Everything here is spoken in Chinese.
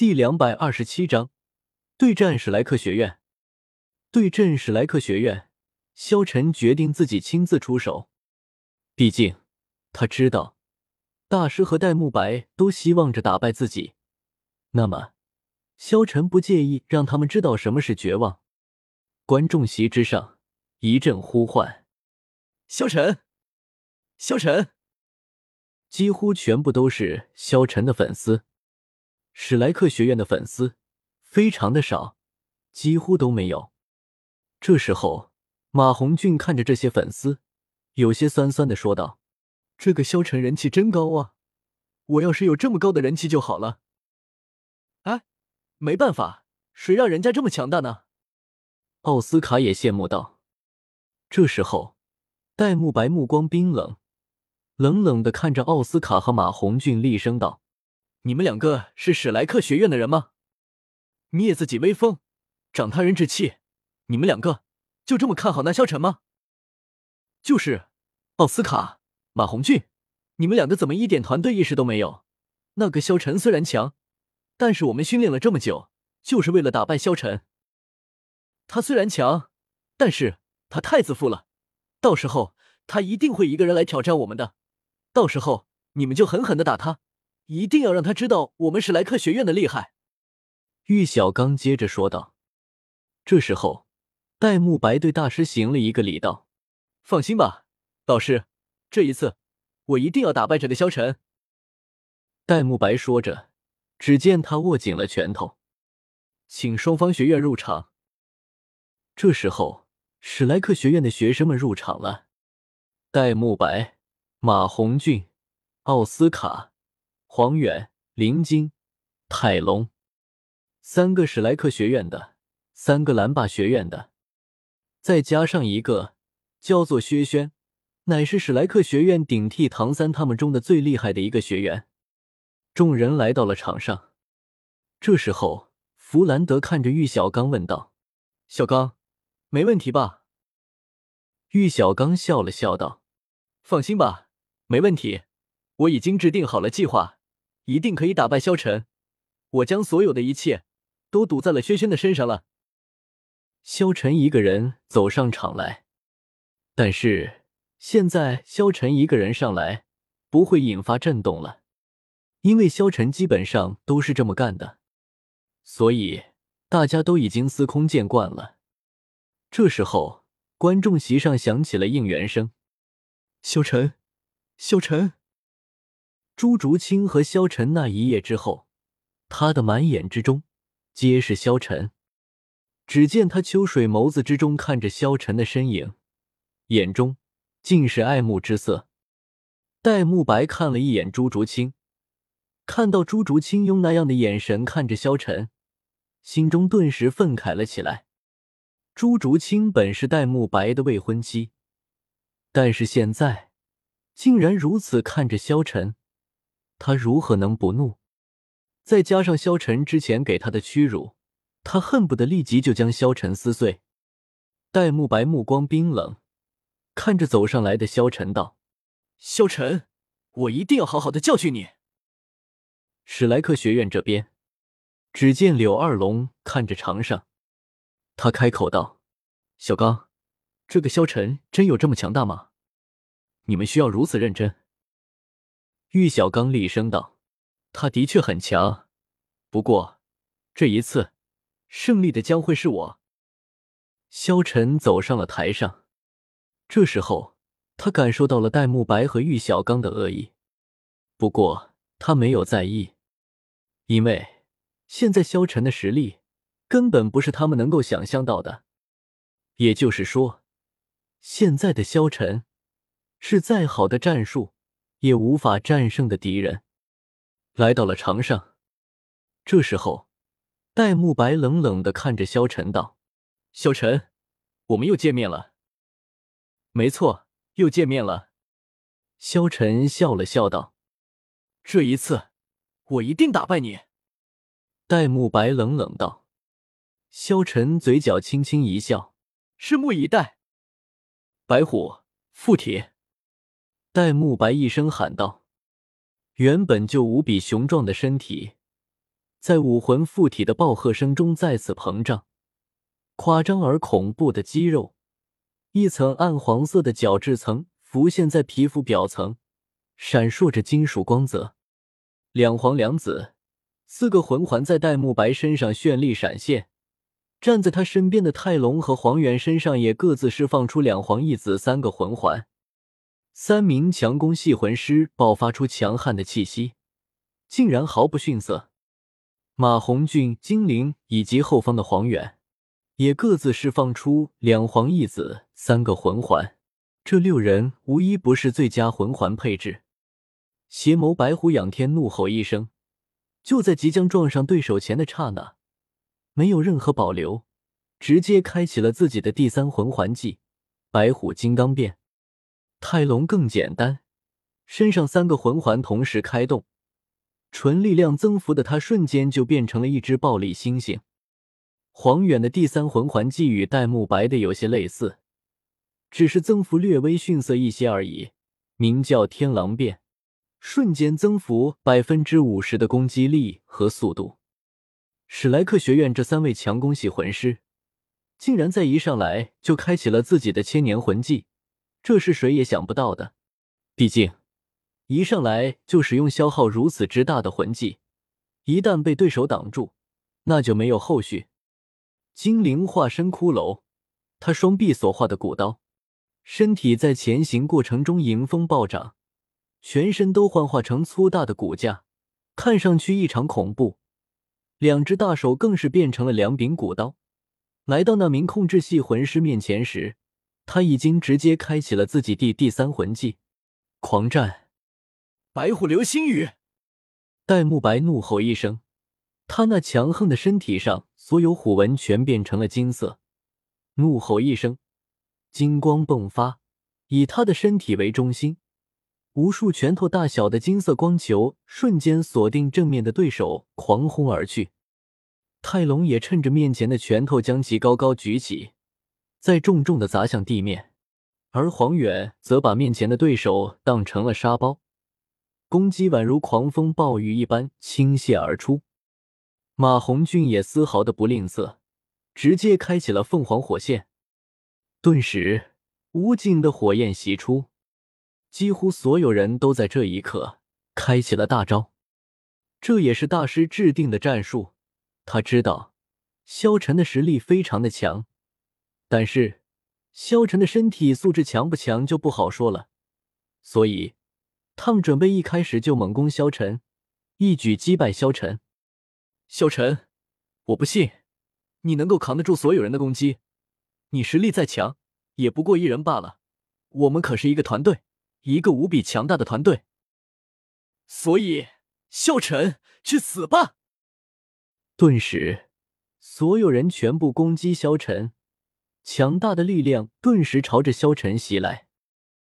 第两百二十七章对战史莱克学院。对阵史莱克学院，萧晨决定自己亲自出手。毕竟他知道大师和戴沐白都希望着打败自己，那么萧晨不介意让他们知道什么是绝望。观众席之上一阵呼唤：“萧晨，萧晨！”几乎全部都是萧晨的粉丝。史莱克学院的粉丝非常的少，几乎都没有。这时候，马红俊看着这些粉丝，有些酸酸的说道：“这个萧晨人气真高啊！我要是有这么高的人气就好了。”哎，没办法，谁让人家这么强大呢？奥斯卡也羡慕道。这时候，戴沐白目光冰冷，冷冷的看着奥斯卡和马红俊，厉声道：“你们两个是史莱克学院的人吗？灭自己威风，长他人志气。”你们两个就这么看好那萧晨吗？就是，奥斯卡、马红俊，你们两个怎么一点团队意识都没有？那个萧晨虽然强，但是我们训练了这么久，就是为了打败萧晨。他虽然强，但是他太自负了，到时候他一定会一个人来挑战我们的。到时候你们就狠狠的打他，一定要让他知道我们史莱克学院的厉害。玉小刚接着说道。这时候。戴沐白对大师行了一个礼，道：“放心吧，老师，这一次我一定要打败这个萧晨。”戴沐白说着，只见他握紧了拳头，请双方学院入场。这时候，史莱克学院的学生们入场了。戴沐白、马红俊、奥斯卡、黄远、林晶、泰隆，三个史莱克学院的，三个蓝霸学院的。再加上一个叫做薛轩，乃是史莱克学院顶替唐三他们中的最厉害的一个学员。众人来到了场上，这时候弗兰德看着玉小刚问道：“小刚，没问题吧？”玉小刚笑了笑道：“放心吧，没问题。我已经制定好了计划，一定可以打败萧晨。我将所有的一切都赌在了轩轩的身上了。”萧晨一个人走上场来，但是现在萧晨一个人上来不会引发震动了，因为萧晨基本上都是这么干的，所以大家都已经司空见惯了。这时候，观众席上响起了应援声：“萧晨，萧晨！”朱竹清和萧晨那一夜之后，他的满眼之中皆是萧晨。只见他秋水眸子之中看着萧晨的身影，眼中尽是爱慕之色。戴沐白看了一眼朱竹清，看到朱竹清用那样的眼神看着萧晨，心中顿时愤慨了起来。朱竹清本是戴沐白的未婚妻，但是现在竟然如此看着萧晨，他如何能不怒？再加上萧晨之前给他的屈辱。他恨不得立即就将萧晨撕碎。戴沐白目光冰冷，看着走上来的萧晨道：“萧晨，我一定要好好的教训你。”史莱克学院这边，只见柳二龙看着长上，他开口道：“小刚，这个萧晨真有这么强大吗？你们需要如此认真？”玉小刚厉声道：“他的确很强，不过这一次……”胜利的将会是我。萧晨走上了台上，这时候他感受到了戴沐白和玉小刚的恶意，不过他没有在意，因为现在萧晨的实力根本不是他们能够想象到的。也就是说，现在的萧晨是再好的战术也无法战胜的敌人。来到了场上，这时候。戴沐白冷冷的看着萧晨道：“萧晨，我们又见面了。”“没错，又见面了。”萧晨笑了笑道：“这一次，我一定打败你。”戴沐白冷冷道。萧晨嘴角轻轻一笑：“拭目以待。”白虎附体。戴沐白一声喊道：“原本就无比雄壮的身体。”在武魂附体的暴喝声中再次膨胀，夸张而恐怖的肌肉，一层暗黄色的角质层浮现在皮肤表层，闪烁着金属光泽。两黄两紫，四个魂环在戴沐白身上绚丽闪现。站在他身边的泰隆和黄猿身上也各自释放出两黄一紫三个魂环。三名强攻系魂师爆发出强悍的气息，竟然毫不逊色。马红俊、精灵以及后方的黄远，也各自释放出两黄一紫三个魂环。这六人无一不是最佳魂环配置。邪眸白虎仰天怒吼一声，就在即将撞上对手前的刹那，没有任何保留，直接开启了自己的第三魂环技——白虎金刚变。泰隆更简单，身上三个魂环同时开动。纯力量增幅的他，瞬间就变成了一只暴力猩猩。黄远的第三魂环技与戴沐白的有些类似，只是增幅略微逊色一些而已，名叫天狼变，瞬间增幅百分之五十的攻击力和速度。史莱克学院这三位强攻系魂师，竟然在一上来就开启了自己的千年魂技，这是谁也想不到的。毕竟。一上来就使用消耗如此之大的魂技，一旦被对手挡住，那就没有后续。精灵化身骷髅，他双臂所化的古刀，身体在前行过程中迎风暴涨，全身都幻化成粗大的骨架，看上去异常恐怖。两只大手更是变成了两柄古刀。来到那名控制系魂师面前时，他已经直接开启了自己第第三魂技——狂战。白虎流星雨！戴沐白怒吼一声，他那强横的身体上所有虎纹全变成了金色。怒吼一声，金光迸发，以他的身体为中心，无数拳头大小的金色光球瞬间锁定正面的对手，狂轰而去。泰隆也趁着面前的拳头将其高高举起，再重重的砸向地面，而黄远则把面前的对手当成了沙包。攻击宛如狂风暴雨一般倾泻而出，马红俊也丝毫的不吝啬，直接开启了凤凰火线，顿时无尽的火焰袭出，几乎所有人都在这一刻开启了大招。这也是大师制定的战术，他知道萧晨的实力非常的强，但是萧晨的身体素质强不强就不好说了，所以。他们准备一开始就猛攻萧晨，一举击败萧晨。萧晨，我不信你能够扛得住所有人的攻击。你实力再强，也不过一人罢了。我们可是一个团队，一个无比强大的团队。所以，萧晨，去死吧！顿时，所有人全部攻击萧晨，强大的力量顿时朝着萧晨袭来。